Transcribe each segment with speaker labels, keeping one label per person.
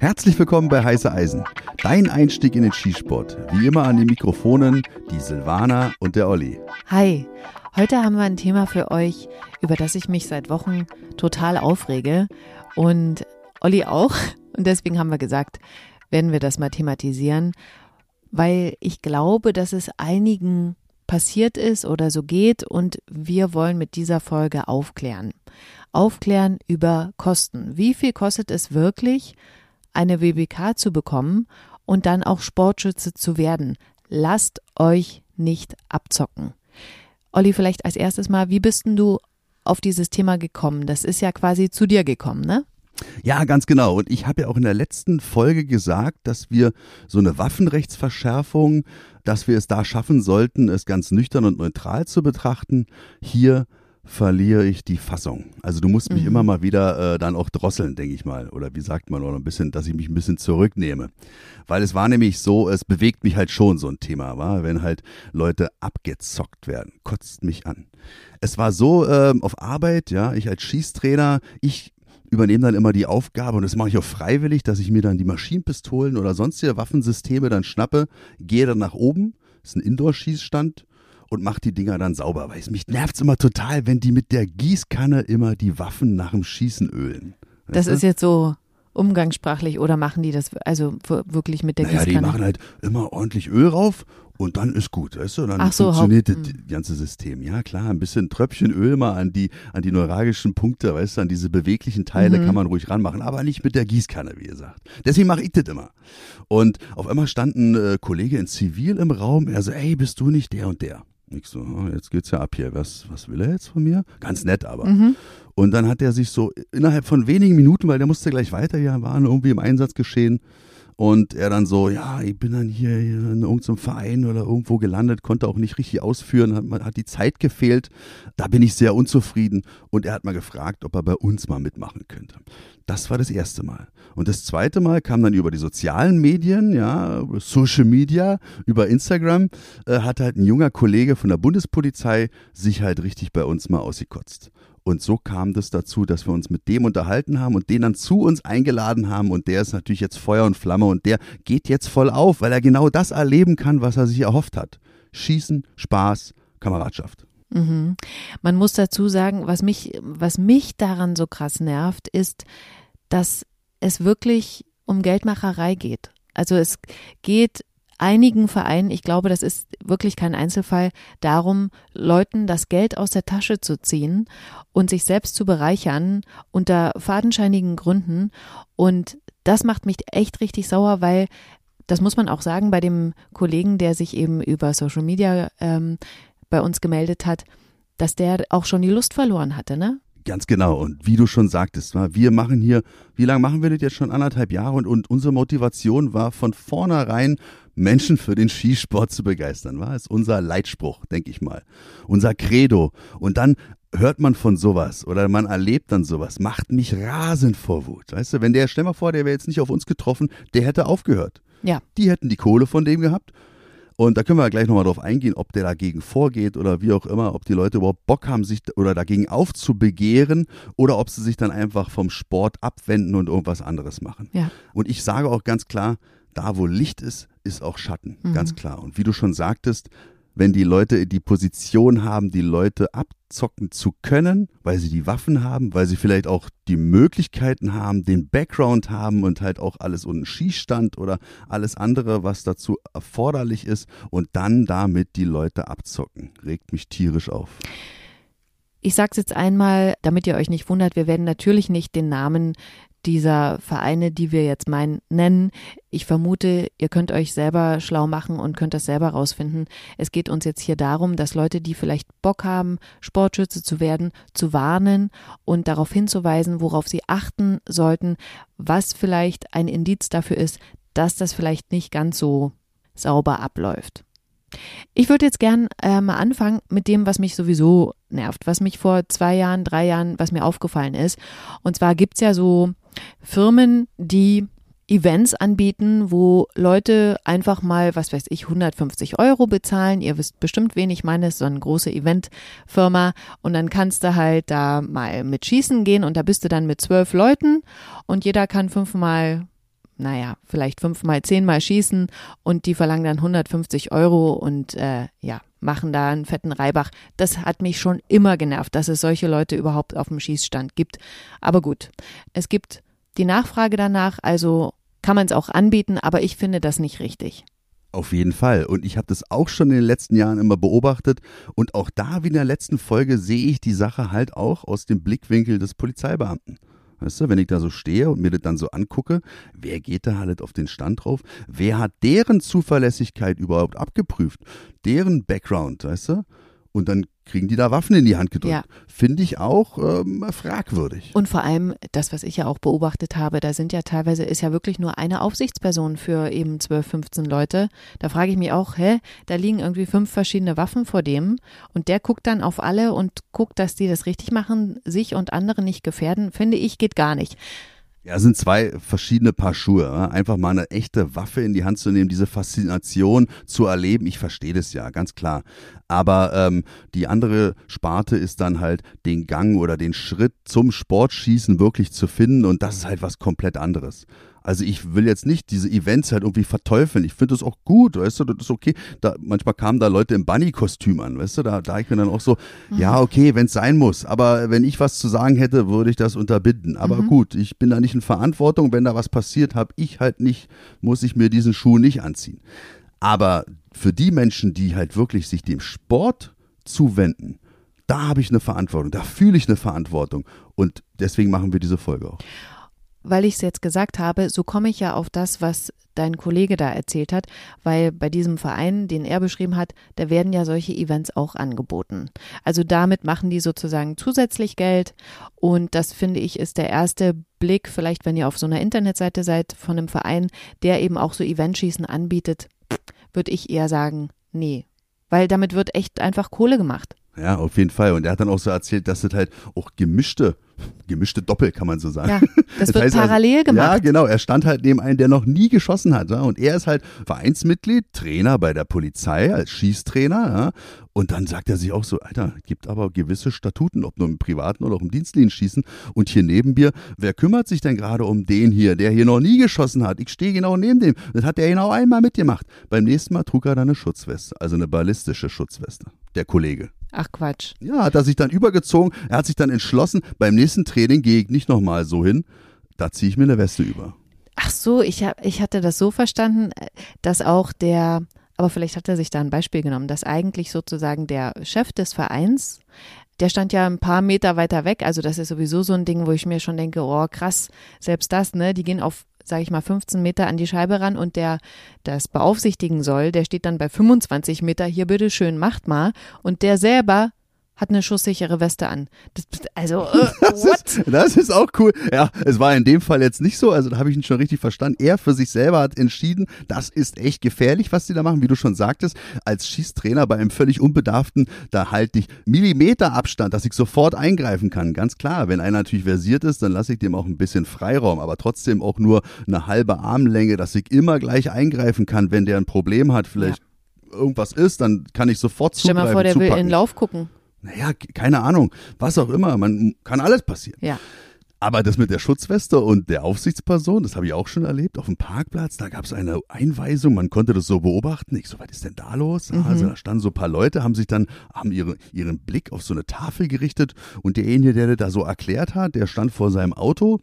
Speaker 1: Herzlich willkommen bei Heiße Eisen, dein Einstieg in den Skisport. Wie immer an den Mikrofonen die Silvana und der Olli.
Speaker 2: Hi, heute haben wir ein Thema für euch, über das ich mich seit Wochen total aufrege und Olli auch. Und deswegen haben wir gesagt, werden wir das mal thematisieren, weil ich glaube, dass es einigen passiert ist oder so geht und wir wollen mit dieser Folge aufklären. Aufklären über Kosten. Wie viel kostet es wirklich, eine WBK zu bekommen und dann auch Sportschütze zu werden? Lasst euch nicht abzocken. Olli, vielleicht als erstes mal, wie bist denn du auf dieses Thema gekommen? Das ist ja quasi zu dir gekommen, ne?
Speaker 1: Ja, ganz genau. Und ich habe ja auch in der letzten Folge gesagt, dass wir so eine Waffenrechtsverschärfung, dass wir es da schaffen sollten, es ganz nüchtern und neutral zu betrachten. Hier verliere ich die Fassung. Also du musst mich mhm. immer mal wieder äh, dann auch drosseln, denke ich mal. Oder wie sagt man, oder ein bisschen, dass ich mich ein bisschen zurücknehme. Weil es war nämlich so, es bewegt mich halt schon so ein Thema, war, wenn halt Leute abgezockt werden. Kotzt mich an. Es war so äh, auf Arbeit, ja, ich als Schießtrainer, ich übernehme dann immer die Aufgabe, und das mache ich auch freiwillig, dass ich mir dann die Maschinenpistolen oder sonstige Waffensysteme dann schnappe, gehe dann nach oben, das ist ein Indoor-Schießstand, und mache die Dinger dann sauber. Weil es mich nervt immer total, wenn die mit der Gießkanne immer die Waffen nach dem Schießen ölen.
Speaker 2: Das ist jetzt so umgangssprachlich oder machen die das also wirklich mit der
Speaker 1: naja,
Speaker 2: Gießkanne?
Speaker 1: die machen halt immer ordentlich Öl rauf und dann ist gut, weißt du? Dann
Speaker 2: Ach so,
Speaker 1: funktioniert das
Speaker 2: hm.
Speaker 1: ganze System. Ja, klar, ein bisschen Tröpfchen Öl mal an die, an die neuralgischen Punkte, weißt du, an diese beweglichen Teile
Speaker 2: Mhm.
Speaker 1: kann man ruhig ranmachen, aber nicht mit der Gießkanne, wie gesagt. Deswegen mache ich das immer. Und auf einmal stand ein äh, Kollege in Zivil im Raum, er so, ey, bist du nicht der und der? Ich so, ah, jetzt geht's ja ab hier. Was, was will er jetzt von mir? Ganz nett aber.
Speaker 2: Mhm.
Speaker 1: Und dann hat er sich so innerhalb von wenigen Minuten, weil der musste gleich weiter, ja, waren irgendwie im Einsatz geschehen. Und er dann so, ja, ich bin dann hier in irgendeinem Verein oder irgendwo gelandet, konnte auch nicht richtig ausführen, hat, hat die Zeit gefehlt. Da bin ich sehr unzufrieden. Und er hat mal gefragt, ob er bei uns mal mitmachen könnte. Das war das erste Mal. Und das zweite Mal kam dann über die sozialen Medien, ja, Social Media, über Instagram, äh, hat halt ein junger Kollege von der Bundespolizei sich halt richtig bei uns mal ausgekotzt. Und so kam das dazu, dass wir uns mit dem unterhalten haben und den dann zu uns eingeladen haben. Und der ist natürlich jetzt Feuer und Flamme und der geht jetzt voll auf, weil er genau das erleben kann, was er sich erhofft hat. Schießen, Spaß, Kameradschaft.
Speaker 2: Mhm. Man muss dazu sagen, was mich, was mich daran so krass nervt, ist, dass es wirklich um Geldmacherei geht. Also es geht einigen Vereinen, ich glaube, das ist wirklich kein Einzelfall, darum, Leuten das Geld aus der Tasche zu ziehen und sich selbst zu bereichern unter fadenscheinigen Gründen. Und das macht mich echt richtig sauer, weil das muss man auch sagen bei dem Kollegen, der sich eben über Social Media ähm, bei uns gemeldet hat, dass der auch schon die Lust verloren hatte, ne?
Speaker 1: Ganz genau. Und wie du schon sagtest, wir machen hier, wie lange machen wir das jetzt schon? Anderthalb Jahre. Und, und unsere Motivation war von vornherein, Menschen für den Skisport zu begeistern. War ist unser Leitspruch, denke ich mal. Unser Credo. Und dann hört man von sowas oder man erlebt dann sowas, macht mich rasend vor Wut. Weißt du, wenn der, stell mal vor, der wäre jetzt nicht auf uns getroffen, der hätte aufgehört.
Speaker 2: Ja.
Speaker 1: Die hätten die Kohle von dem gehabt. Und da können wir gleich nochmal drauf eingehen, ob der dagegen vorgeht oder wie auch immer, ob die Leute überhaupt Bock haben, sich oder dagegen aufzubegehren oder ob sie sich dann einfach vom Sport abwenden und irgendwas anderes machen.
Speaker 2: Ja.
Speaker 1: Und ich sage auch ganz klar, da wo Licht ist, ist auch Schatten.
Speaker 2: Mhm.
Speaker 1: Ganz klar. Und wie du schon sagtest, wenn die Leute die Position haben, die Leute abzocken zu können, weil sie die Waffen haben, weil sie vielleicht auch die Möglichkeiten haben, den Background haben und halt auch alles und einen Schießstand oder alles andere, was dazu erforderlich ist und dann damit die Leute abzocken, regt mich tierisch auf.
Speaker 2: Ich sag's jetzt einmal, damit ihr euch nicht wundert, wir werden natürlich nicht den Namen dieser Vereine, die wir jetzt meinen, nennen. Ich vermute, ihr könnt euch selber schlau machen und könnt das selber rausfinden. Es geht uns jetzt hier darum, dass Leute, die vielleicht Bock haben, Sportschütze zu werden, zu warnen und darauf hinzuweisen, worauf sie achten sollten, was vielleicht ein Indiz dafür ist, dass das vielleicht nicht ganz so sauber abläuft. Ich würde jetzt gern äh, mal anfangen mit dem, was mich sowieso nervt, was mich vor zwei Jahren, drei Jahren, was mir aufgefallen ist. Und zwar gibt's ja so Firmen, die Events anbieten, wo Leute einfach mal, was weiß ich, 150 Euro bezahlen. Ihr wisst bestimmt, wen ich meine, ist so eine große Eventfirma. Und dann kannst du halt da mal mit schießen gehen und da bist du dann mit zwölf Leuten und jeder kann fünfmal naja, vielleicht fünfmal, zehnmal schießen und die verlangen dann 150 Euro und äh, ja, machen da einen fetten Reibach. Das hat mich schon immer genervt, dass es solche Leute überhaupt auf dem Schießstand gibt. Aber gut, es gibt die Nachfrage danach, also kann man es auch anbieten, aber ich finde das nicht richtig.
Speaker 1: Auf jeden Fall. Und ich habe das auch schon in den letzten Jahren immer beobachtet. Und auch da, wie in der letzten Folge, sehe ich die Sache halt auch aus dem Blickwinkel des Polizeibeamten. Weißt du, wenn ich da so stehe und mir das dann so angucke, wer geht da halt auf den Stand drauf? Wer hat deren Zuverlässigkeit überhaupt abgeprüft? Deren Background, weißt du? Und dann kriegen die da Waffen in die Hand gedrückt. Ja. Finde ich auch ähm, fragwürdig.
Speaker 2: Und vor allem das, was ich ja auch beobachtet habe, da sind ja teilweise, ist ja wirklich nur eine Aufsichtsperson für eben 12, 15 Leute. Da frage ich mich auch, hä, da liegen irgendwie fünf verschiedene Waffen vor dem und der guckt dann auf alle und guckt, dass die das richtig machen, sich und andere nicht gefährden, finde ich, geht gar nicht.
Speaker 1: Ja, sind zwei verschiedene Paar Schuhe. Einfach mal eine echte Waffe in die Hand zu nehmen, diese Faszination zu erleben. Ich verstehe das ja, ganz klar. Aber ähm, die andere Sparte ist dann halt den Gang oder den Schritt zum Sportschießen wirklich zu finden. Und das ist halt was komplett anderes. Also ich will jetzt nicht diese Events halt irgendwie verteufeln. Ich finde das auch gut, weißt du, das ist okay. Da, manchmal kamen da Leute im Bunny-Kostüm an, weißt du, da, da ich mir dann auch so, mhm. ja, okay, wenn es sein muss. Aber wenn ich was zu sagen hätte, würde ich das unterbinden. Aber mhm. gut, ich bin da nicht in Verantwortung. Wenn da was passiert, habe ich halt nicht, muss ich mir diesen Schuh nicht anziehen. Aber für die Menschen, die halt wirklich sich dem Sport zuwenden, da habe ich eine Verantwortung, da fühle ich eine Verantwortung. Und deswegen machen wir diese Folge auch
Speaker 2: weil ich es jetzt gesagt habe, so komme ich ja auf das, was dein Kollege da erzählt hat, weil bei diesem Verein, den er beschrieben hat, da werden ja solche Events auch angeboten. Also damit machen die sozusagen zusätzlich Geld und das finde ich ist der erste Blick, vielleicht wenn ihr auf so einer Internetseite seid von einem Verein, der eben auch so Eventschießen anbietet, würde ich eher sagen, nee, weil damit wird echt einfach Kohle gemacht.
Speaker 1: Ja, auf jeden Fall. Und er hat dann auch so erzählt, dass es halt auch gemischte gemischte Doppel, kann man so sagen. Ja,
Speaker 2: das, das wird also, parallel also, gemacht.
Speaker 1: Ja, genau. Er stand halt neben einem, der noch nie geschossen hat. Ja? Und er ist halt Vereinsmitglied, Trainer bei der Polizei als Schießtrainer. Ja? Und dann sagt er sich auch so, Alter, gibt aber gewisse Statuten, ob nur im privaten oder auch im Dienstlichen schießen. Und hier neben mir, wer kümmert sich denn gerade um den hier, der hier noch nie geschossen hat? Ich stehe genau neben dem. Das hat er genau einmal mitgemacht. Beim nächsten Mal trug er dann eine Schutzweste, also eine ballistische Schutzweste. Der Kollege.
Speaker 2: Ach Quatsch.
Speaker 1: Ja, hat er sich dann übergezogen. Er hat sich dann entschlossen, beim nächsten Training gehe ich nicht nochmal so hin. Da ziehe ich mir eine Weste über.
Speaker 2: Ach so, ich, hab, ich hatte das so verstanden, dass auch der, aber vielleicht hat er sich da ein Beispiel genommen, dass eigentlich sozusagen der Chef des Vereins, der stand ja ein paar Meter weiter weg. Also das ist sowieso so ein Ding, wo ich mir schon denke, oh krass, selbst das, ne? Die gehen auf sage ich mal, 15 Meter an die Scheibe ran und der das beaufsichtigen soll, der steht dann bei 25 Meter, hier bitteschön, macht mal. Und der selber hat eine schusssichere Weste an. Das, also, äh,
Speaker 1: das, ist, das, ist, auch cool. Ja, es war in dem Fall jetzt nicht so, also da habe ich ihn schon richtig verstanden. Er für sich selber hat entschieden, das ist echt gefährlich, was die da machen, wie du schon sagtest. Als Schießtrainer bei einem völlig Unbedarften, da halte ich Millimeter Abstand, dass ich sofort eingreifen kann. Ganz klar, wenn einer natürlich versiert ist, dann lasse ich dem auch ein bisschen Freiraum, aber trotzdem auch nur eine halbe Armlänge, dass ich immer gleich eingreifen kann, wenn der ein Problem hat, vielleicht ja. irgendwas ist, dann kann ich sofort zugreifen.
Speaker 2: Stell mal vor, der zupacken. will in den Lauf gucken
Speaker 1: naja, keine Ahnung, was auch immer, man kann alles passieren.
Speaker 2: Ja.
Speaker 1: Aber das mit der Schutzweste und der Aufsichtsperson, das habe ich auch schon erlebt, auf dem Parkplatz, da gab es eine Einweisung, man konnte das so beobachten. Ich so, was ist denn da los? Mhm. Also da standen so ein paar Leute, haben sich dann, haben ihre, ihren Blick auf so eine Tafel gerichtet und derjenige, der da so erklärt hat, der stand vor seinem Auto,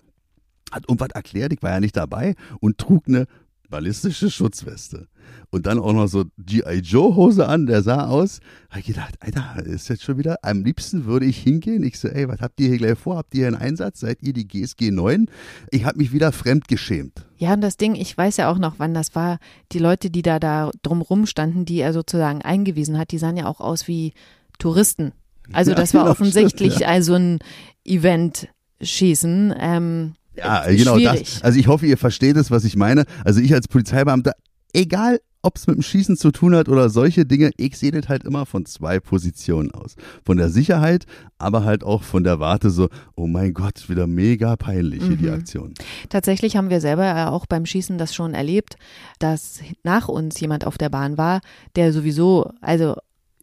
Speaker 1: hat irgendwas erklärt, ich war ja nicht dabei und trug eine ballistische Schutzweste und dann auch noch so G.I. Joe Hose an, der sah aus. Habe ich gedacht, Alter, ist jetzt schon wieder, am liebsten würde ich hingehen. Ich so, ey, was habt ihr hier gleich vor? Habt ihr hier einen Einsatz? Seid ihr die GSG 9? Ich habe mich wieder fremd geschämt.
Speaker 2: Ja, und das Ding, ich weiß ja auch noch, wann das war. Die Leute, die da, da drumrum standen, die er sozusagen eingewiesen hat, die sahen ja auch aus wie Touristen. Also das ja, war genau, offensichtlich stimmt, ja. also ein Event-Schießen. Ähm,
Speaker 1: ja, genau das. Also ich hoffe, ihr versteht es, was ich meine. Also ich als Polizeibeamter, egal ob es mit dem Schießen zu tun hat oder solche Dinge, ich sehe das halt immer von zwei Positionen aus. Von der Sicherheit, aber halt auch von der Warte so, oh mein Gott, wieder mega peinlich hier mhm. die Aktion.
Speaker 2: Tatsächlich haben wir selber auch beim Schießen das schon erlebt, dass nach uns jemand auf der Bahn war, der sowieso, also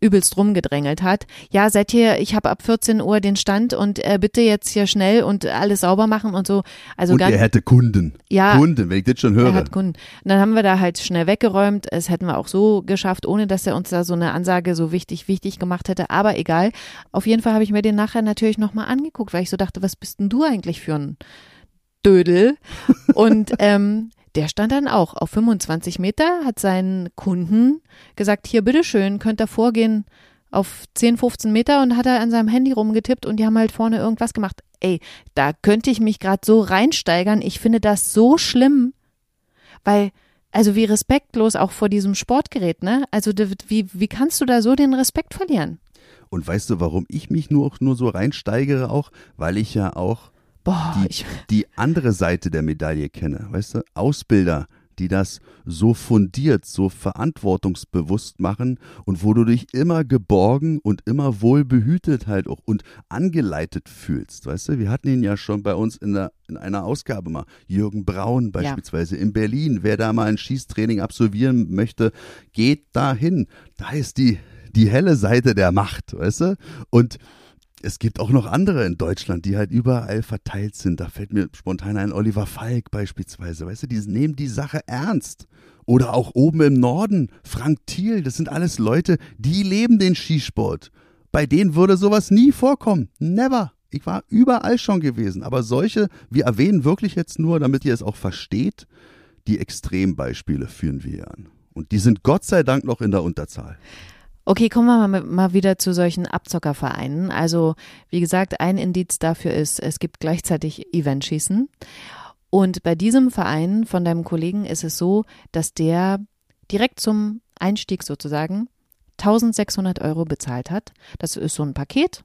Speaker 2: übelst rumgedrängelt hat. Ja, seid ihr, ich habe ab 14 Uhr den Stand und äh, bitte jetzt hier schnell und alles sauber machen und so. Also
Speaker 1: und
Speaker 2: ganz,
Speaker 1: er hätte Kunden.
Speaker 2: Ja.
Speaker 1: Kunden, wenn ich das schon höre.
Speaker 2: er hat Kunden. Und dann haben wir da halt schnell weggeräumt. Es hätten wir auch so geschafft, ohne dass er uns da so eine Ansage so wichtig, wichtig gemacht hätte. Aber egal. Auf jeden Fall habe ich mir den nachher natürlich nochmal angeguckt, weil ich so dachte, was bist denn du eigentlich für ein Dödel? Und ähm, der stand dann auch auf 25 Meter, hat seinen Kunden gesagt, hier bitteschön, könnt ihr vorgehen auf 10, 15 Meter und hat er an seinem Handy rumgetippt und die haben halt vorne irgendwas gemacht. Ey, da könnte ich mich gerade so reinsteigern. Ich finde das so schlimm, weil, also wie respektlos auch vor diesem Sportgerät, ne? Also wie, wie kannst du da so den Respekt verlieren?
Speaker 1: Und weißt du, warum ich mich nur, nur so reinsteigere auch? Weil ich ja auch
Speaker 2: Boah,
Speaker 1: die,
Speaker 2: ich,
Speaker 1: die andere Seite der Medaille kenne. Weißt du, Ausbilder, die das so fundiert, so verantwortungsbewusst machen und wo du dich immer geborgen und immer wohl behütet halt auch und angeleitet fühlst. Weißt du, wir hatten ihn ja schon bei uns in, der, in einer Ausgabe mal. Jürgen Braun beispielsweise ja. in Berlin. Wer da mal ein Schießtraining absolvieren möchte, geht dahin. Da ist die, die helle Seite der Macht, weißt du? Und es gibt auch noch andere in Deutschland, die halt überall verteilt sind. Da fällt mir spontan ein Oliver Falk beispielsweise. Weißt du, die nehmen die Sache ernst. Oder auch oben im Norden, Frank Thiel, das sind alles Leute, die leben den Skisport. Bei denen würde sowas nie vorkommen. Never. Ich war überall schon gewesen. Aber solche, wir erwähnen wirklich jetzt nur, damit ihr es auch versteht, die Extrembeispiele führen wir an. Und die sind Gott sei Dank noch in der Unterzahl.
Speaker 2: Okay, kommen wir mal, wieder zu solchen Abzockervereinen. Also, wie gesagt, ein Indiz dafür ist, es gibt gleichzeitig Eventschießen. Und bei diesem Verein von deinem Kollegen ist es so, dass der direkt zum Einstieg sozusagen 1600 Euro bezahlt hat. Das ist so ein Paket.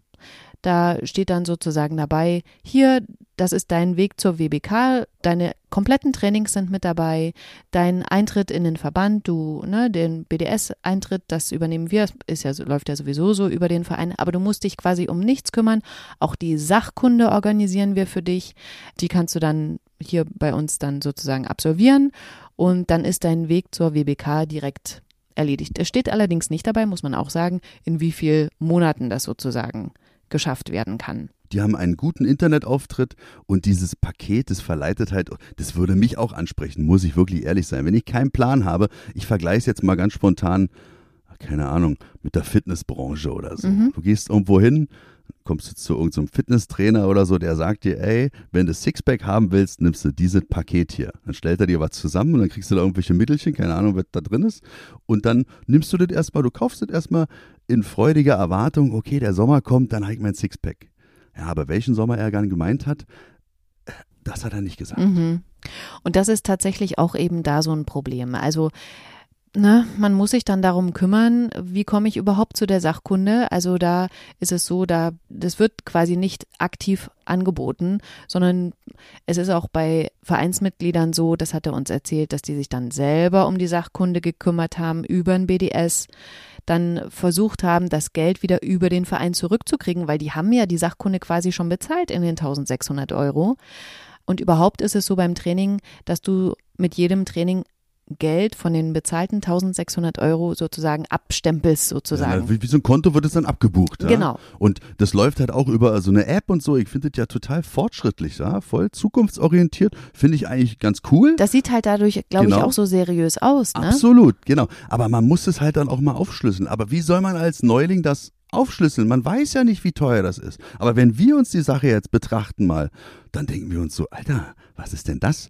Speaker 2: Da steht dann sozusagen dabei, hier, das ist dein Weg zur WBK, deine kompletten Trainings sind mit dabei, dein Eintritt in den Verband, du, ne, den BDS-Eintritt, das übernehmen wir, ist ja, läuft ja sowieso so über den Verein, aber du musst dich quasi um nichts kümmern. Auch die Sachkunde organisieren wir für dich. Die kannst du dann hier bei uns dann sozusagen absolvieren und dann ist dein Weg zur WBK direkt erledigt. Es steht allerdings nicht dabei, muss man auch sagen, in wie vielen Monaten das sozusagen geschafft werden kann.
Speaker 1: Die haben einen guten Internetauftritt und dieses Paket, das verleitet halt, das würde mich auch ansprechen, muss ich wirklich ehrlich sein. Wenn ich keinen Plan habe, ich vergleiche es jetzt mal ganz spontan, keine Ahnung, mit der Fitnessbranche oder so. Mhm. Du gehst irgendwo hin, kommst du zu irgendeinem Fitnesstrainer oder so, der sagt dir, ey, wenn du Sixpack haben willst, nimmst du dieses Paket hier. Dann stellt er dir was zusammen und dann kriegst du da irgendwelche Mittelchen, keine Ahnung, was da drin ist. Und dann nimmst du das erstmal, du kaufst das erstmal in freudiger Erwartung, okay, der Sommer kommt, dann habe ich mein Sixpack. Ja, aber welchen Sommer er gern gemeint hat, das hat er nicht gesagt.
Speaker 2: Mhm. Und das ist tatsächlich auch eben da so ein Problem. Also Ne, man muss sich dann darum kümmern, wie komme ich überhaupt zu der Sachkunde. Also da ist es so, da das wird quasi nicht aktiv angeboten, sondern es ist auch bei Vereinsmitgliedern so, das hat er uns erzählt, dass die sich dann selber um die Sachkunde gekümmert haben über ein BDS, dann versucht haben, das Geld wieder über den Verein zurückzukriegen, weil die haben ja die Sachkunde quasi schon bezahlt in den 1600 Euro. Und überhaupt ist es so beim Training, dass du mit jedem Training Geld von den bezahlten 1600 Euro sozusagen abstempelst sozusagen.
Speaker 1: Ja, wie, wie, so ein Konto wird es dann abgebucht. Ja?
Speaker 2: Genau.
Speaker 1: Und das läuft halt auch über so eine App und so. Ich finde das ja total fortschrittlich, ja, voll zukunftsorientiert. Finde ich eigentlich ganz cool.
Speaker 2: Das sieht halt dadurch, glaube genau. ich, auch so seriös aus. Ne?
Speaker 1: Absolut, genau. Aber man muss es halt dann auch mal aufschlüsseln. Aber wie soll man als Neuling das aufschlüsseln. Man weiß ja nicht, wie teuer das ist. Aber wenn wir uns die Sache jetzt betrachten mal, dann denken wir uns so, Alter, was ist denn das?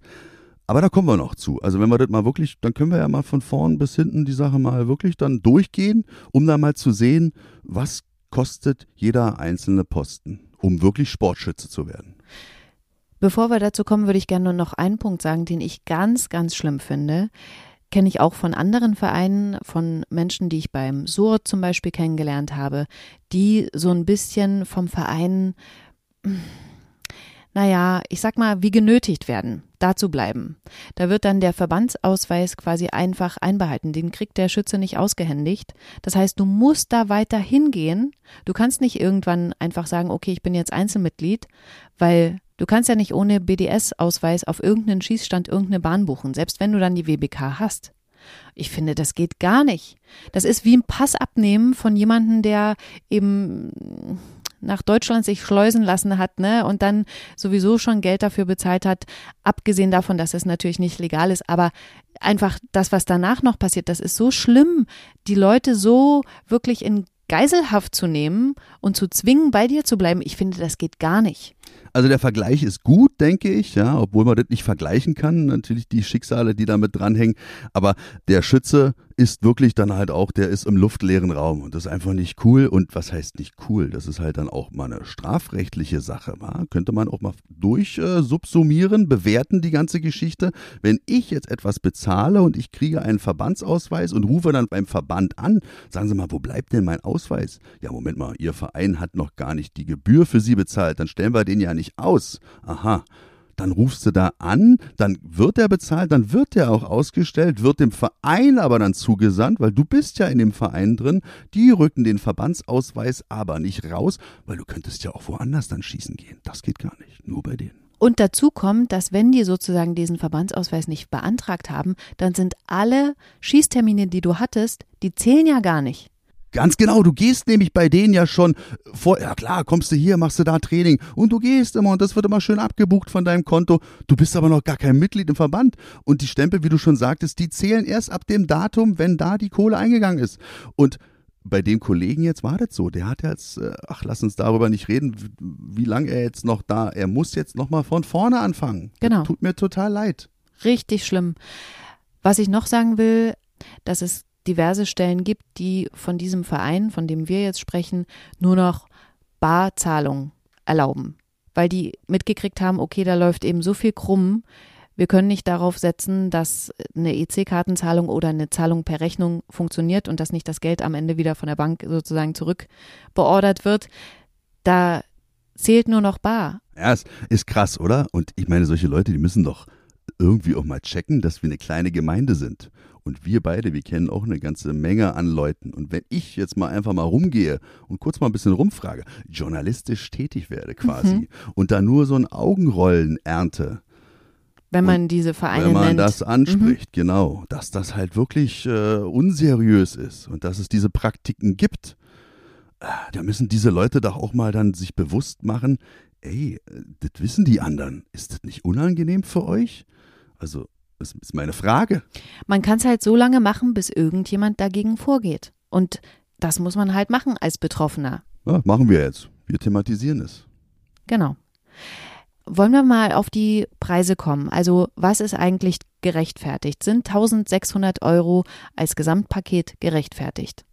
Speaker 1: Aber da kommen wir noch zu. Also wenn wir das mal wirklich, dann können wir ja mal von vorn bis hinten die Sache mal wirklich dann durchgehen, um da mal zu sehen, was kostet jeder einzelne Posten, um wirklich Sportschütze zu werden.
Speaker 2: Bevor wir dazu kommen, würde ich gerne nur noch einen Punkt sagen, den ich ganz, ganz schlimm finde. Kenne ich auch von anderen Vereinen, von Menschen, die ich beim SUR zum Beispiel kennengelernt habe, die so ein bisschen vom Verein naja, ich sag mal, wie genötigt werden, da zu bleiben. Da wird dann der Verbandsausweis quasi einfach einbehalten. Den kriegt der Schütze nicht ausgehändigt. Das heißt, du musst da weiter hingehen. Du kannst nicht irgendwann einfach sagen, okay, ich bin jetzt Einzelmitglied, weil du kannst ja nicht ohne BDS-Ausweis auf irgendeinen Schießstand irgendeine Bahn buchen, selbst wenn du dann die WBK hast. Ich finde, das geht gar nicht. Das ist wie ein Pass abnehmen von jemandem, der eben nach Deutschland sich schleusen lassen hat, ne, und dann sowieso schon Geld dafür bezahlt hat, abgesehen davon, dass es natürlich nicht legal ist, aber einfach das, was danach noch passiert, das ist so schlimm, die Leute so wirklich in Geiselhaft zu nehmen und zu zwingen, bei dir zu bleiben, ich finde, das geht gar nicht.
Speaker 1: Also der Vergleich ist gut, denke ich, ja, obwohl man das nicht vergleichen kann, natürlich die Schicksale, die damit dranhängen, aber der Schütze ist wirklich dann halt auch, der ist im luftleeren Raum und das ist einfach nicht cool. Und was heißt nicht cool? Das ist halt dann auch mal eine strafrechtliche Sache. Wa? Könnte man auch mal durchsubsumieren, äh, bewerten die ganze Geschichte. Wenn ich jetzt etwas bezahle und ich kriege einen Verbandsausweis und rufe dann beim Verband an, sagen Sie mal, wo bleibt denn mein Ausweis? Ja, Moment mal, Ihr Verein hat noch gar nicht die Gebühr für Sie bezahlt, dann stellen wir den ja nicht aus. Aha dann rufst du da an, dann wird er bezahlt, dann wird er auch ausgestellt, wird dem Verein aber dann zugesandt, weil du bist ja in dem Verein drin, die rücken den Verbandsausweis aber nicht raus, weil du könntest ja auch woanders dann schießen gehen. Das geht gar nicht, nur bei denen.
Speaker 2: Und dazu kommt, dass wenn die sozusagen diesen Verbandsausweis nicht beantragt haben, dann sind alle Schießtermine, die du hattest, die zählen ja gar nicht.
Speaker 1: Ganz genau, du gehst nämlich bei denen ja schon vor, ja klar, kommst du hier, machst du da Training und du gehst immer und das wird immer schön abgebucht von deinem Konto. Du bist aber noch gar kein Mitglied im Verband und die Stempel, wie du schon sagtest, die zählen erst ab dem Datum, wenn da die Kohle eingegangen ist. Und bei dem Kollegen jetzt war das so. Der hat jetzt, äh, ach, lass uns darüber nicht reden, wie lange er jetzt noch da, er muss jetzt nochmal von vorne anfangen.
Speaker 2: Genau.
Speaker 1: Das tut mir total leid.
Speaker 2: Richtig schlimm. Was ich noch sagen will, dass es diverse Stellen gibt, die von diesem Verein, von dem wir jetzt sprechen, nur noch Barzahlung erlauben, weil die mitgekriegt haben, okay, da läuft eben so viel krumm, wir können nicht darauf setzen, dass eine EC-Kartenzahlung oder eine Zahlung per Rechnung funktioniert und dass nicht das Geld am Ende wieder von der Bank sozusagen zurückbeordert wird. Da zählt nur noch bar.
Speaker 1: Ja, es ist krass, oder? Und ich meine, solche Leute, die müssen doch irgendwie auch mal checken, dass wir eine kleine Gemeinde sind. Und wir beide, wir kennen auch eine ganze Menge an Leuten. Und wenn ich jetzt mal einfach mal rumgehe und kurz mal ein bisschen rumfrage, journalistisch tätig werde quasi mhm. und da nur so ein Augenrollen ernte,
Speaker 2: wenn man und diese Vereine
Speaker 1: Wenn man
Speaker 2: nennt.
Speaker 1: das anspricht, mhm. genau. Dass das halt wirklich äh, unseriös ist und dass es diese Praktiken gibt. Äh, da müssen diese Leute doch auch mal dann sich bewusst machen, ey, äh, das wissen die anderen. Ist das nicht unangenehm für euch? Also das ist meine Frage.
Speaker 2: Man kann es halt so lange machen, bis irgendjemand dagegen vorgeht. Und das muss man halt machen als Betroffener.
Speaker 1: Ja, machen wir jetzt. Wir thematisieren es.
Speaker 2: Genau. Wollen wir mal auf die Preise kommen? Also was ist eigentlich gerechtfertigt? Sind 1600 Euro als Gesamtpaket gerechtfertigt?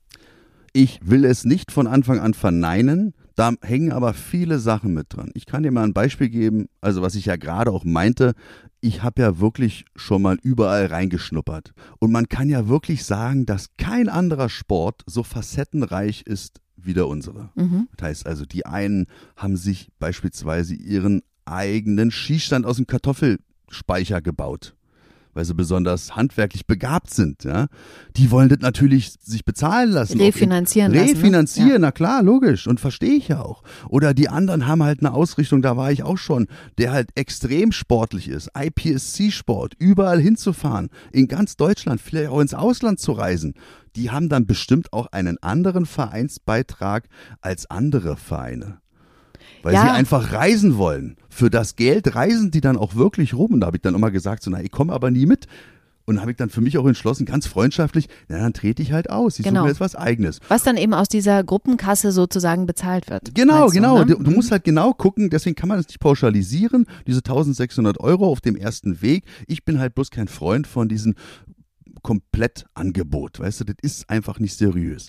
Speaker 1: Ich will es nicht von Anfang an verneinen. Da hängen aber viele Sachen mit dran. Ich kann dir mal ein Beispiel geben, also was ich ja gerade auch meinte, ich habe ja wirklich schon mal überall reingeschnuppert. Und man kann ja wirklich sagen, dass kein anderer Sport so facettenreich ist wie der unsere. Mhm. Das heißt also, die einen haben sich beispielsweise ihren eigenen Schießstand aus dem Kartoffelspeicher gebaut weil sie besonders handwerklich begabt sind, ja, die wollen das natürlich sich bezahlen lassen.
Speaker 2: Refinanzieren
Speaker 1: lassen. Ne? Refinanzieren, ja. na klar, logisch. Und verstehe ich ja auch. Oder die anderen haben halt eine Ausrichtung, da war ich auch schon, der halt extrem sportlich ist. IPSC-Sport, überall hinzufahren, in ganz Deutschland, vielleicht auch ins Ausland zu reisen. Die haben dann bestimmt auch einen anderen Vereinsbeitrag als andere Vereine weil ja. sie einfach reisen wollen. Für das Geld reisen die dann auch wirklich rum. Und da habe ich dann immer gesagt, so, na, ich komme aber nie mit. Und habe ich dann für mich auch entschlossen, ganz freundschaftlich, na, dann trete ich halt aus. Ich genau. suche mir jetzt was Eigenes.
Speaker 2: Was dann eben aus dieser Gruppenkasse sozusagen bezahlt wird.
Speaker 1: Genau, genau. ne? du, du, musst halt genau gucken, deswegen kann man das nicht pauschalisieren. Diese 1600 Euro auf dem ersten Weg. Ich bin halt bloß kein Freund von diesem Komplettangebot. Weißt du, das ist einfach nicht seriös.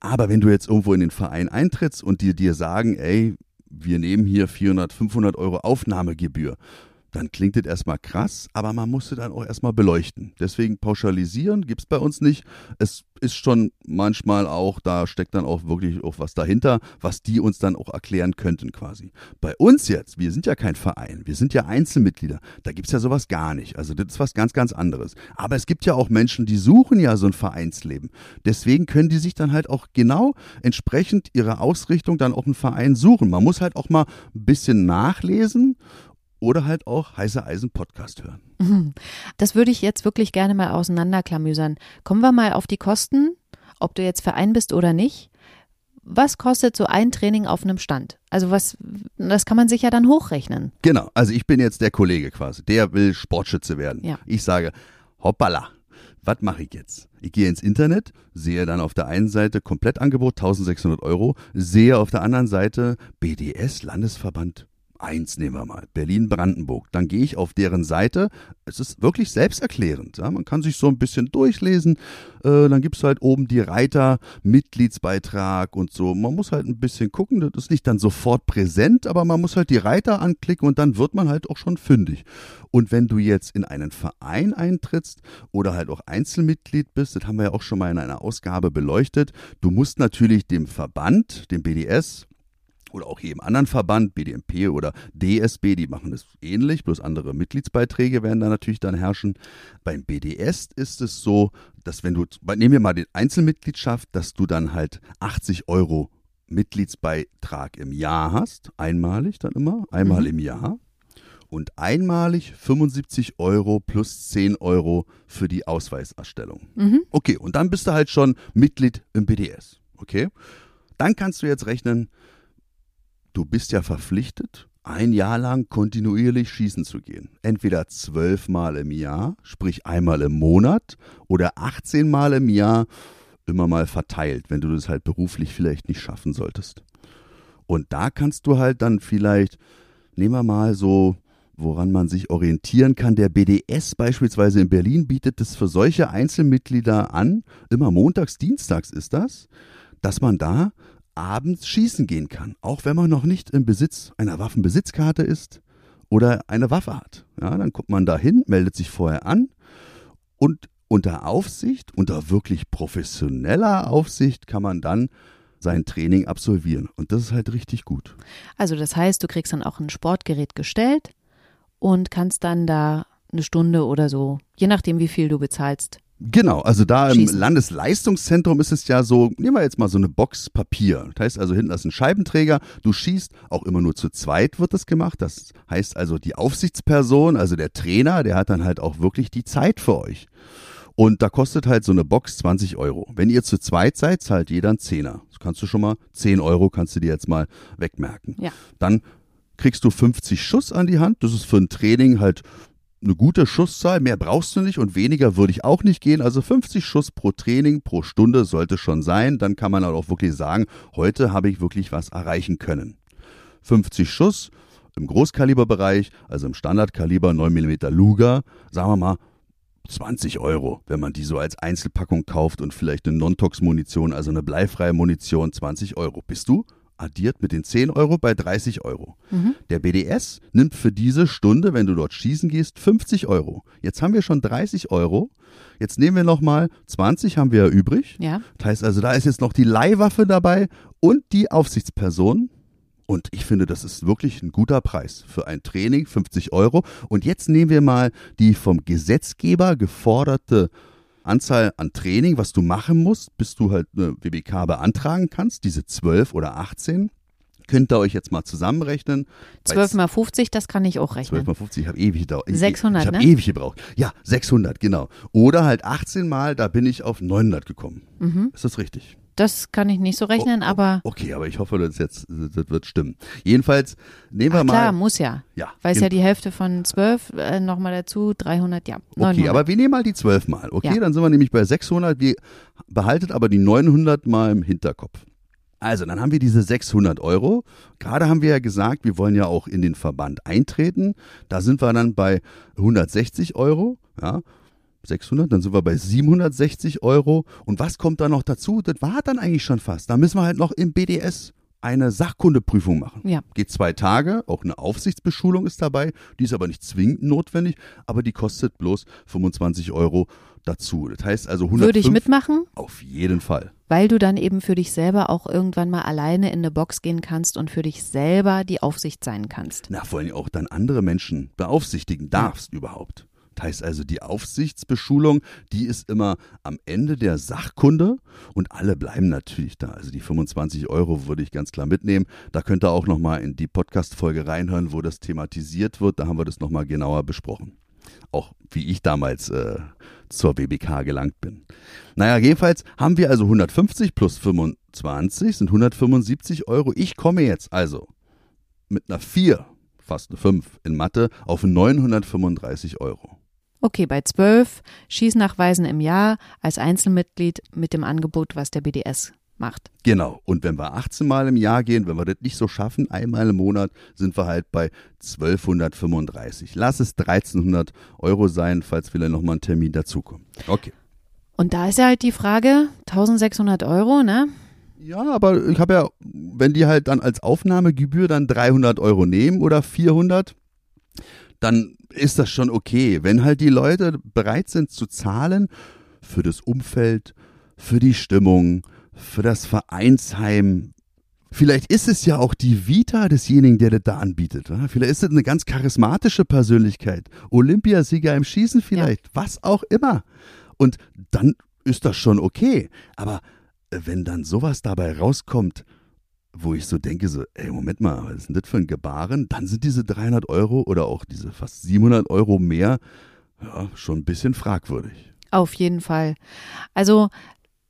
Speaker 1: Aber wenn du jetzt irgendwo in den Verein eintrittst und dir dir sagen, ey, wir nehmen hier 400, 500 Euro Aufnahmegebühr dann klingt das erstmal krass, aber man musste dann auch erstmal beleuchten. Deswegen pauschalisieren gibt es bei uns nicht. Es ist schon manchmal auch, da steckt dann auch wirklich auch was dahinter, was die uns dann auch erklären könnten quasi. Bei uns jetzt, wir sind ja kein Verein, wir sind ja Einzelmitglieder, da gibt es ja sowas gar nicht. Also das ist was ganz, ganz anderes. Aber es gibt ja auch Menschen, die suchen ja so ein Vereinsleben. Deswegen können die sich dann halt auch genau entsprechend ihrer Ausrichtung dann auch einen Verein suchen. Man muss halt auch mal ein bisschen nachlesen oder halt auch heiße Eisen Podcast hören.
Speaker 2: Das würde ich jetzt wirklich gerne mal auseinanderklamüsern. Kommen wir mal auf die Kosten, ob du jetzt Verein bist oder nicht. Was kostet so ein Training auf einem Stand? Also was, das kann man sich ja dann hochrechnen.
Speaker 1: Genau, also ich bin jetzt der Kollege quasi, der will Sportschütze werden.
Speaker 2: Ja.
Speaker 1: Ich sage, hoppala, was mache ich jetzt? Ich gehe ins Internet, sehe dann auf der einen Seite Komplettangebot 1600 Euro, sehe auf der anderen Seite BDS Landesverband 1 nehmen wir mal, Berlin-Brandenburg. Dann gehe ich auf deren Seite. Es ist wirklich selbsterklärend. Ja? Man kann sich so ein bisschen durchlesen. Äh, dann gibt es halt oben die Reiter, Mitgliedsbeitrag und so. Man muss halt ein bisschen gucken. Das ist nicht dann sofort präsent, aber man muss halt die Reiter anklicken und dann wird man halt auch schon fündig. Und wenn du jetzt in einen Verein eintrittst oder halt auch Einzelmitglied bist, das haben wir ja auch schon mal in einer Ausgabe beleuchtet, du musst natürlich dem Verband, dem BDS, oder auch jedem anderen Verband, BDMP oder DSB, die machen das ähnlich, bloß andere Mitgliedsbeiträge werden da natürlich dann herrschen. Beim BDS ist es so, dass wenn du, nehmen wir mal die Einzelmitgliedschaft, dass du dann halt 80 Euro Mitgliedsbeitrag im Jahr hast, einmalig dann immer, einmal mhm. im Jahr. Und einmalig 75 Euro plus 10 Euro für die Ausweiserstellung. Mhm. Okay, und dann bist du halt schon Mitglied im BDS. Okay? Dann kannst du jetzt rechnen, du bist ja verpflichtet, ein Jahr lang kontinuierlich schießen zu gehen. Entweder zwölfmal im Jahr, sprich einmal im Monat, oder 18 Mal im Jahr, immer mal verteilt, wenn du das halt beruflich vielleicht nicht schaffen solltest. Und da kannst du halt dann vielleicht, nehmen wir mal so, woran man sich orientieren kann. Der BDS beispielsweise in Berlin bietet es für solche Einzelmitglieder an, immer montags, dienstags ist das, dass man da abends schießen gehen kann, auch wenn man noch nicht im Besitz einer Waffenbesitzkarte ist oder eine Waffe hat. Ja, dann kommt man da hin, meldet sich vorher an und unter Aufsicht, unter wirklich professioneller Aufsicht kann man dann sein Training absolvieren. Und das ist halt richtig gut.
Speaker 2: Also das heißt, du kriegst dann auch ein Sportgerät gestellt und kannst dann da eine Stunde oder so, je nachdem, wie viel du bezahlst,
Speaker 1: Genau, also da im Schießen. Landesleistungszentrum ist es ja so, nehmen wir jetzt mal so eine Box Papier. Das heißt also, hinten ist ein Scheibenträger, du schießt, auch immer nur zu zweit wird das gemacht. Das heißt also, die Aufsichtsperson, also der Trainer, der hat dann halt auch wirklich die Zeit für euch. Und da kostet halt so eine Box 20 Euro. Wenn ihr zu zweit seid, zahlt jeder einen Zehner. Das kannst du schon mal, 10 Euro kannst du dir jetzt mal wegmerken.
Speaker 2: Ja.
Speaker 1: Dann kriegst du 50 Schuss an die Hand. Das ist für ein Training halt eine gute Schusszahl, mehr brauchst du nicht und weniger würde ich auch nicht gehen. Also 50 Schuss pro Training pro Stunde sollte schon sein. Dann kann man auch wirklich sagen, heute habe ich wirklich was erreichen können. 50 Schuss im Großkaliberbereich, also im Standardkaliber 9 mm Luger, sagen wir mal 20 Euro, wenn man die so als Einzelpackung kauft und vielleicht eine Non-Tox-Munition, also eine bleifreie Munition, 20 Euro. Bist du addiert mit den 10 Euro bei 30 Euro. Mhm. Der BDS nimmt für diese Stunde, wenn du dort schießen gehst, 50 Euro. Jetzt haben wir schon 30 Euro. Jetzt nehmen wir nochmal 20 haben wir ja übrig.
Speaker 2: Ja.
Speaker 1: Das heißt also, da ist jetzt noch die Leihwaffe dabei und die Aufsichtsperson. Und ich finde, das ist wirklich ein guter Preis für ein Training, 50 Euro. Und jetzt nehmen wir mal die vom Gesetzgeber geforderte Anzahl an Training, was du machen musst, bis du halt eine WBK beantragen kannst, diese 12 oder 18. Könnt ihr euch jetzt mal zusammenrechnen.
Speaker 2: 12 mal 50, das kann ich auch rechnen.
Speaker 1: 12 mal 50, ich habe ewig gedauert.
Speaker 2: 600,
Speaker 1: ich, ich
Speaker 2: habe
Speaker 1: ne? ewig gebraucht. Ja, 600, genau. Oder halt 18 Mal, da bin ich auf 900 gekommen. Mhm. Ist das richtig?
Speaker 2: Das kann ich nicht so rechnen,
Speaker 1: oh,
Speaker 2: oh, aber.
Speaker 1: Okay, aber ich hoffe, das jetzt das wird stimmen. Jedenfalls nehmen wir
Speaker 2: Ach,
Speaker 1: mal.
Speaker 2: Klar, muss ja.
Speaker 1: Ja.
Speaker 2: Weil es ja die Hälfte von 12 äh, nochmal dazu, 300, ja.
Speaker 1: 900. Okay, aber wir nehmen mal die 12 mal. Okay, ja. dann sind wir nämlich bei 600. Wir behaltet aber die 900 mal im Hinterkopf. Also, dann haben wir diese 600 Euro. Gerade haben wir ja gesagt, wir wollen ja auch in den Verband eintreten. Da sind wir dann bei 160 Euro. Ja, 600, dann sind wir bei 760 Euro. Und was kommt da noch dazu? Das war dann eigentlich schon fast. Da müssen wir halt noch im BDS eine Sachkundeprüfung machen.
Speaker 2: Ja.
Speaker 1: Geht zwei Tage, auch eine Aufsichtsbeschulung ist dabei, die ist aber nicht zwingend notwendig, aber die kostet bloß 25 Euro dazu. Das heißt also 100
Speaker 2: Würde ich mitmachen?
Speaker 1: Auf jeden Fall.
Speaker 2: Weil du dann eben für dich selber auch irgendwann mal alleine in eine Box gehen kannst und für dich selber die Aufsicht sein kannst.
Speaker 1: Na, vor allem auch dann andere Menschen beaufsichtigen darfst ja. überhaupt. Das heißt also, die Aufsichtsbeschulung, die ist immer am Ende der Sachkunde und alle bleiben natürlich da. Also die 25 Euro würde ich ganz klar mitnehmen. Da könnt ihr auch nochmal in die Podcast-Folge reinhören, wo das thematisiert wird. Da haben wir das nochmal genauer besprochen. Auch wie ich damals äh, zur WBK gelangt bin. Naja, jedenfalls haben wir also 150 plus 25 sind 175 Euro. Ich komme jetzt also mit einer 4, fast eine 5 in Mathe, auf 935 Euro.
Speaker 2: Okay, bei 12 Schießnachweisen im Jahr als Einzelmitglied mit dem Angebot, was der BDS macht.
Speaker 1: Genau. Und wenn wir 18 Mal im Jahr gehen, wenn wir das nicht so schaffen, einmal im Monat, sind wir halt bei 1235. Lass es 1300 Euro sein, falls vielleicht nochmal ein Termin dazukommt. Okay.
Speaker 2: Und da ist ja halt die Frage, 1600 Euro, ne?
Speaker 1: Ja, aber ich habe ja, wenn die halt dann als Aufnahmegebühr dann 300 Euro nehmen oder 400, dann ist das schon okay. Wenn halt die Leute bereit sind zu zahlen für das Umfeld, für die Stimmung, für das Vereinsheim. Vielleicht ist es ja auch die Vita desjenigen, der das da anbietet. Oder? Vielleicht ist es eine ganz charismatische Persönlichkeit. Olympiasieger im Schießen vielleicht, ja. was auch immer. Und dann ist das schon okay. Aber wenn dann sowas dabei rauskommt, wo ich so denke, so, ey, Moment mal, was ist denn das für ein Gebaren? Dann sind diese 300 Euro oder auch diese fast 700 Euro mehr ja, schon ein bisschen fragwürdig.
Speaker 2: Auf jeden Fall. Also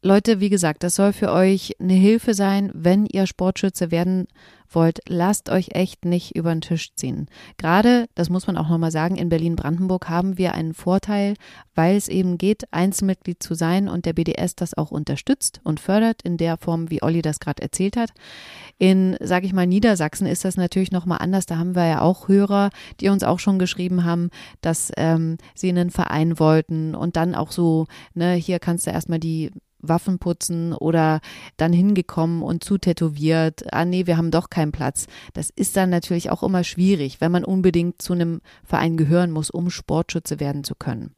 Speaker 2: Leute, wie gesagt, das soll für euch eine Hilfe sein, wenn ihr Sportschütze werden wollt. Lasst euch echt nicht über den Tisch ziehen. Gerade, das muss man auch nochmal sagen, in Berlin-Brandenburg haben wir einen Vorteil, weil es eben geht, Einzelmitglied zu sein und der BDS das auch unterstützt und fördert in der Form, wie Olli das gerade erzählt hat. In, sage ich mal, Niedersachsen ist das natürlich nochmal anders. Da haben wir ja auch Hörer, die uns auch schon geschrieben haben, dass ähm, sie einen Verein wollten und dann auch so, ne, hier kannst du erstmal die Waffen putzen oder dann hingekommen und zu tätowiert, ah nee, wir haben doch keinen Platz. Das ist dann natürlich auch immer schwierig, wenn man unbedingt zu einem Verein gehören muss, um Sportschütze werden zu können.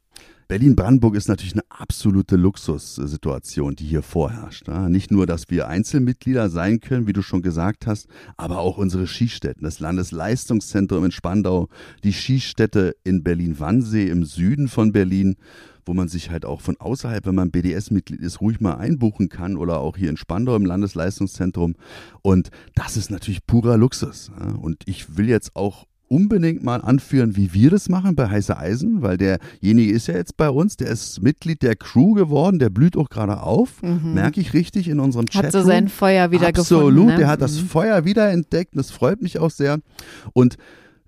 Speaker 1: Berlin-Brandenburg ist natürlich eine absolute Luxussituation, die hier vorherrscht. Nicht nur, dass wir Einzelmitglieder sein können, wie du schon gesagt hast, aber auch unsere Skistätten, das Landesleistungszentrum in Spandau, die Skistätte in Berlin-Wannsee im Süden von Berlin wo man sich halt auch von außerhalb, wenn man BDS-Mitglied ist, ruhig mal einbuchen kann oder auch hier in Spandau im Landesleistungszentrum. Und das ist natürlich purer Luxus. Und ich will jetzt auch unbedingt mal anführen, wie wir das machen bei Heiße Eisen, weil derjenige ist ja jetzt bei uns, der ist Mitglied der Crew geworden, der blüht auch gerade auf, mhm. merke ich richtig in unserem Chat.
Speaker 2: Hat so sein Feuer wieder
Speaker 1: Absolut,
Speaker 2: gefunden.
Speaker 1: Absolut, ne? der hat das mhm. Feuer wieder entdeckt, das freut mich auch sehr. Und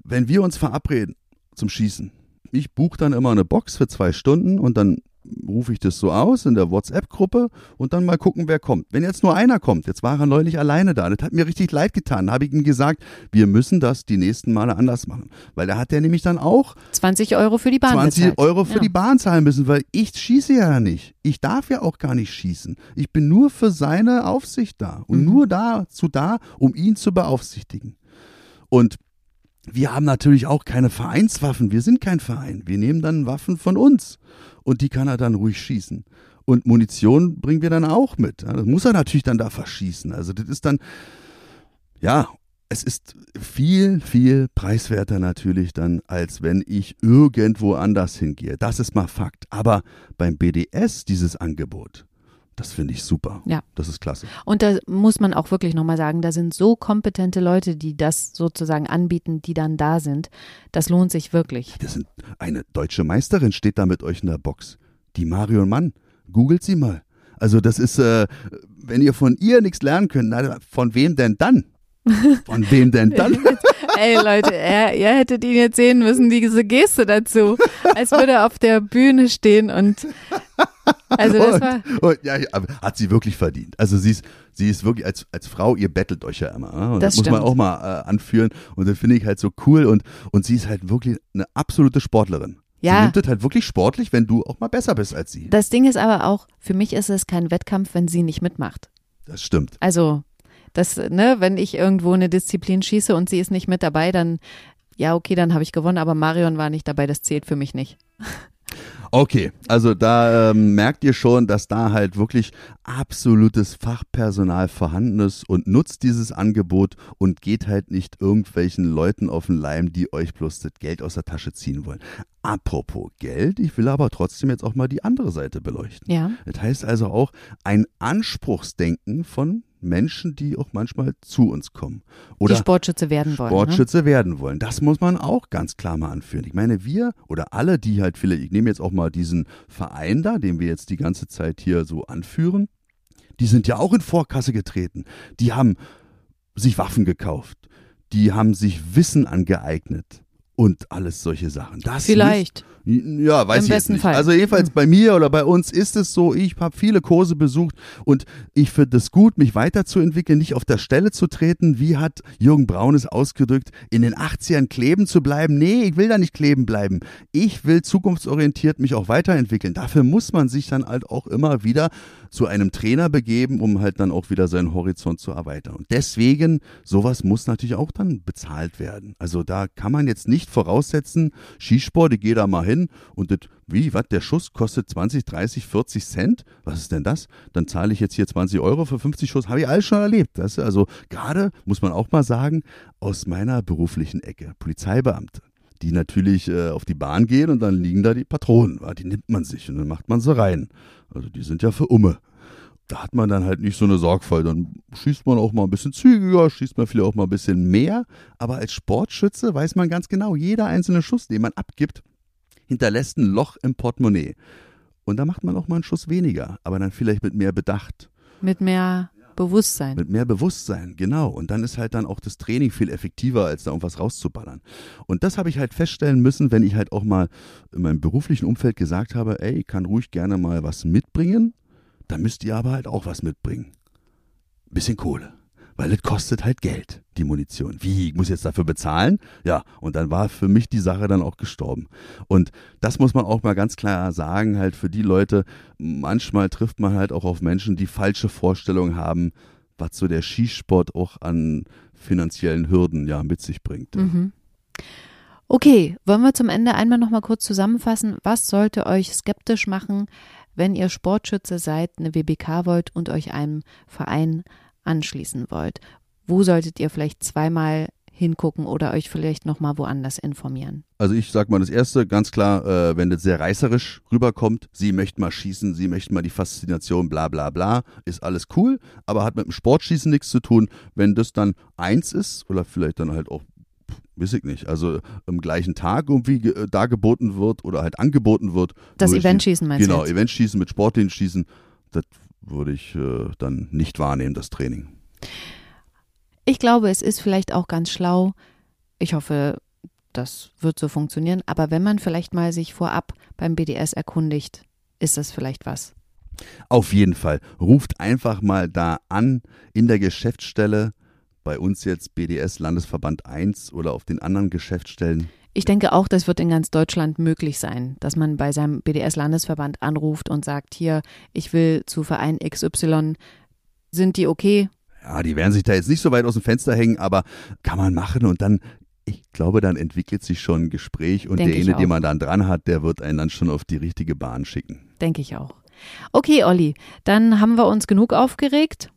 Speaker 1: wenn wir uns verabreden zum Schießen, ich buche dann immer eine Box für zwei Stunden und dann rufe ich das so aus in der WhatsApp-Gruppe und dann mal gucken, wer kommt. Wenn jetzt nur einer kommt, jetzt war er neulich alleine da, das hat mir richtig leid getan, habe ich ihm gesagt, wir müssen das die nächsten Male anders machen. Weil da hat der nämlich dann auch
Speaker 2: 20 Euro für die Bahn
Speaker 1: 20
Speaker 2: bezahlt.
Speaker 1: Euro für ja. die Bahn zahlen müssen, weil ich schieße ja nicht. Ich darf ja auch gar nicht schießen. Ich bin nur für seine Aufsicht da und mhm. nur dazu da, um ihn zu beaufsichtigen. Und wir haben natürlich auch keine Vereinswaffen. Wir sind kein Verein. Wir nehmen dann Waffen von uns und die kann er dann ruhig schießen. Und Munition bringen wir dann auch mit. Das muss er natürlich dann da verschießen. Also das ist dann, ja, es ist viel, viel preiswerter natürlich dann, als wenn ich irgendwo anders hingehe. Das ist mal Fakt. Aber beim BDS dieses Angebot, das finde ich super.
Speaker 2: Ja.
Speaker 1: Das ist klasse.
Speaker 2: Und da muss man auch wirklich nochmal sagen, da sind so kompetente Leute, die das sozusagen anbieten, die dann da sind. Das lohnt sich wirklich.
Speaker 1: Das sind eine deutsche Meisterin steht da mit euch in der Box. Die Marion Mann. Googelt sie mal. Also das ist, äh, wenn ihr von ihr nichts lernen könnt, na, von wem denn dann? Von wem denn dann?
Speaker 2: Ey Leute, er, ihr hättet ihn jetzt sehen müssen, diese Geste dazu, als würde er auf der Bühne stehen und also das war
Speaker 1: und, und, ja, hat sie wirklich verdient. Also sie ist, sie ist wirklich als, als Frau, ihr bettelt euch ja immer. Ne? Und das, das muss man auch mal äh, anführen. Und das finde ich halt so cool. Und, und sie ist halt wirklich eine absolute Sportlerin. Ja. Sie nimmt das halt wirklich sportlich, wenn du auch mal besser bist als sie.
Speaker 2: Das Ding ist aber auch, für mich ist es kein Wettkampf, wenn sie nicht mitmacht.
Speaker 1: Das stimmt.
Speaker 2: Also, das, ne, wenn ich irgendwo eine Disziplin schieße und sie ist nicht mit dabei, dann, ja, okay, dann habe ich gewonnen, aber Marion war nicht dabei, das zählt für mich nicht.
Speaker 1: Okay, also da ähm, merkt ihr schon, dass da halt wirklich absolutes Fachpersonal vorhanden ist und nutzt dieses Angebot und geht halt nicht irgendwelchen Leuten auf den Leim, die euch bloß das Geld aus der Tasche ziehen wollen. Apropos Geld, ich will aber trotzdem jetzt auch mal die andere Seite beleuchten.
Speaker 2: Ja.
Speaker 1: Das heißt also auch ein Anspruchsdenken von Menschen, die auch manchmal zu uns kommen. Oder
Speaker 2: die Sportschütze werden wollen.
Speaker 1: Sportschütze ne? werden wollen. Das muss man auch ganz klar mal anführen. Ich meine, wir oder alle, die halt vielleicht, ich nehme jetzt auch mal diesen Verein da, den wir jetzt die ganze Zeit hier so anführen, die sind ja auch in Vorkasse getreten. Die haben sich Waffen gekauft. Die haben sich Wissen angeeignet und alles solche Sachen. Das
Speaker 2: Vielleicht.
Speaker 1: Nicht, ja, weiß
Speaker 2: Im
Speaker 1: ich
Speaker 2: besten
Speaker 1: nicht.
Speaker 2: Fall.
Speaker 1: Also jedenfalls
Speaker 2: Hm.
Speaker 1: bei mir oder bei uns ist es so, ich habe viele Kurse besucht und ich finde es gut, mich weiterzuentwickeln, nicht auf der Stelle zu treten. Wie hat Jürgen Braun es ausgedrückt, in den 80ern kleben zu bleiben? Nee, ich will da nicht kleben bleiben. Ich will zukunftsorientiert mich auch weiterentwickeln. Dafür muss man sich dann halt auch immer wieder zu einem Trainer begeben, um halt dann auch wieder seinen Horizont zu erweitern. Und deswegen, sowas muss natürlich auch dann bezahlt werden. Also da kann man jetzt nicht voraussetzen, Skisport, ich gehe da mal hin und das, wie, was, der Schuss kostet 20, 30, 40 Cent? Was ist denn das? Dann zahle ich jetzt hier 20 Euro für 50 Schuss. Habe ich alles schon erlebt. Das also gerade, muss man auch mal sagen, aus meiner beruflichen Ecke, Polizeibeamte die natürlich äh, auf die Bahn gehen und dann liegen da die Patronen. wa? Die nimmt man sich und dann macht man sie rein. Also die sind ja für Umme. Da hat man dann halt nicht so eine Sorgfalt. Dann schießt man auch mal ein bisschen zügiger, schießt man vielleicht auch mal ein bisschen mehr. Aber als Sportschütze weiß man ganz genau, jeder einzelne Schuss, den man abgibt, hinterlässt ein Loch im Portemonnaie. Und da macht man auch mal einen Schuss weniger, aber dann vielleicht mit mehr Bedacht.
Speaker 2: Mit mehr Bewusstsein.
Speaker 1: Mit mehr Bewusstsein, genau. Und dann ist halt dann auch das Training viel effektiver, als da irgendwas rauszuballern. Und das habe ich halt feststellen müssen, wenn ich halt auch mal in meinem beruflichen Umfeld gesagt habe, ey, ich kann ruhig gerne mal was mitbringen, dann müsst ihr aber halt auch was mitbringen. Bisschen Kohle. Weil es kostet halt Geld, die Munition. Wie, ich muss jetzt dafür bezahlen? Ja, und dann war für mich die Sache dann auch gestorben. Und das muss man auch mal ganz klar sagen, halt für die Leute, manchmal trifft man halt auch auf Menschen, die falsche Vorstellungen haben, was so der Skisport auch an finanziellen Hürden ja mit sich bringt.
Speaker 2: Mhm. Okay, wollen wir zum Ende einmal noch mal kurz zusammenfassen, was sollte euch skeptisch machen, wenn ihr Sportschütze seid, eine WBK wollt und euch einem Verein anschließen wollt? Wo solltet ihr vielleicht zweimal hingucken oder euch vielleicht noch mal woanders informieren?
Speaker 1: Also ich sag mal das erste, ganz klar, äh, wenn das sehr reißerisch rüberkommt, sie möchten mal schießen, sie möchten mal die Faszination, bla bla bla, ist alles cool, aber hat mit dem Sportschießen nichts zu tun. Wenn das dann eins ist oder vielleicht dann halt auch weiß ich nicht, also am gleichen Tag irgendwie ge- äh, dargeboten wird oder halt angeboten wird.
Speaker 2: Das Eventschießen meinst
Speaker 1: Genau,
Speaker 2: du jetzt?
Speaker 1: Eventschießen mit Sportlichen schießen, das würde ich äh, dann nicht wahrnehmen, das Training.
Speaker 2: Ich glaube, es ist vielleicht auch ganz schlau. Ich hoffe, das wird so funktionieren. Aber wenn man vielleicht mal sich vorab beim BDS erkundigt, ist das vielleicht was.
Speaker 1: Auf jeden Fall. Ruft einfach mal da an in der Geschäftsstelle, bei uns jetzt BDS Landesverband 1 oder auf den anderen Geschäftsstellen.
Speaker 2: Ich denke auch, das wird in ganz Deutschland möglich sein, dass man bei seinem BDS-Landesverband anruft und sagt, hier, ich will zu Verein XY. Sind die okay?
Speaker 1: Ja, die werden sich da jetzt nicht so weit aus dem Fenster hängen, aber kann man machen und dann, ich glaube, dann entwickelt sich schon ein Gespräch und derjenige, den man dann dran hat, der wird einen dann schon auf die richtige Bahn schicken.
Speaker 2: Denke ich auch. Okay, Olli, dann haben wir uns genug aufgeregt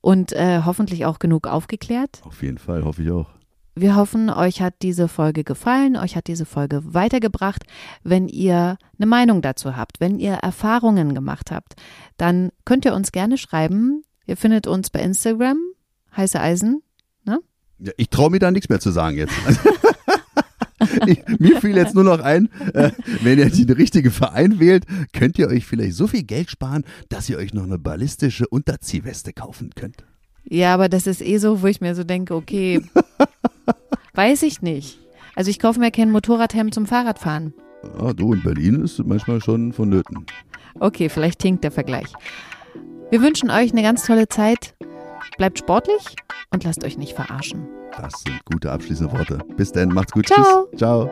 Speaker 2: und äh, hoffentlich auch genug aufgeklärt.
Speaker 1: Auf jeden Fall, hoffe ich auch.
Speaker 2: Wir hoffen, euch hat diese Folge gefallen, euch hat diese Folge weitergebracht. Wenn ihr eine Meinung dazu habt, wenn ihr Erfahrungen gemacht habt, dann könnt ihr uns gerne schreiben. Ihr findet uns bei Instagram, heiße Eisen.
Speaker 1: Ja, ich traue mir da nichts mehr zu sagen jetzt. ich, mir fiel jetzt nur noch ein, äh, wenn ihr den richtigen Verein wählt, könnt ihr euch vielleicht so viel Geld sparen, dass ihr euch noch eine ballistische Unterziehweste kaufen könnt.
Speaker 2: Ja, aber das ist eh so, wo ich mir so denke, okay, weiß ich nicht. Also ich kaufe mir kein Motorradhelm zum Fahrradfahren.
Speaker 1: Ja, du, in Berlin ist manchmal schon vonnöten.
Speaker 2: Okay, vielleicht hinkt der Vergleich. Wir wünschen euch eine ganz tolle Zeit. Bleibt sportlich und lasst euch nicht verarschen.
Speaker 1: Das sind gute abschließende Worte. Bis dann, macht's gut.
Speaker 2: Ciao.
Speaker 1: Tschüss. Ciao.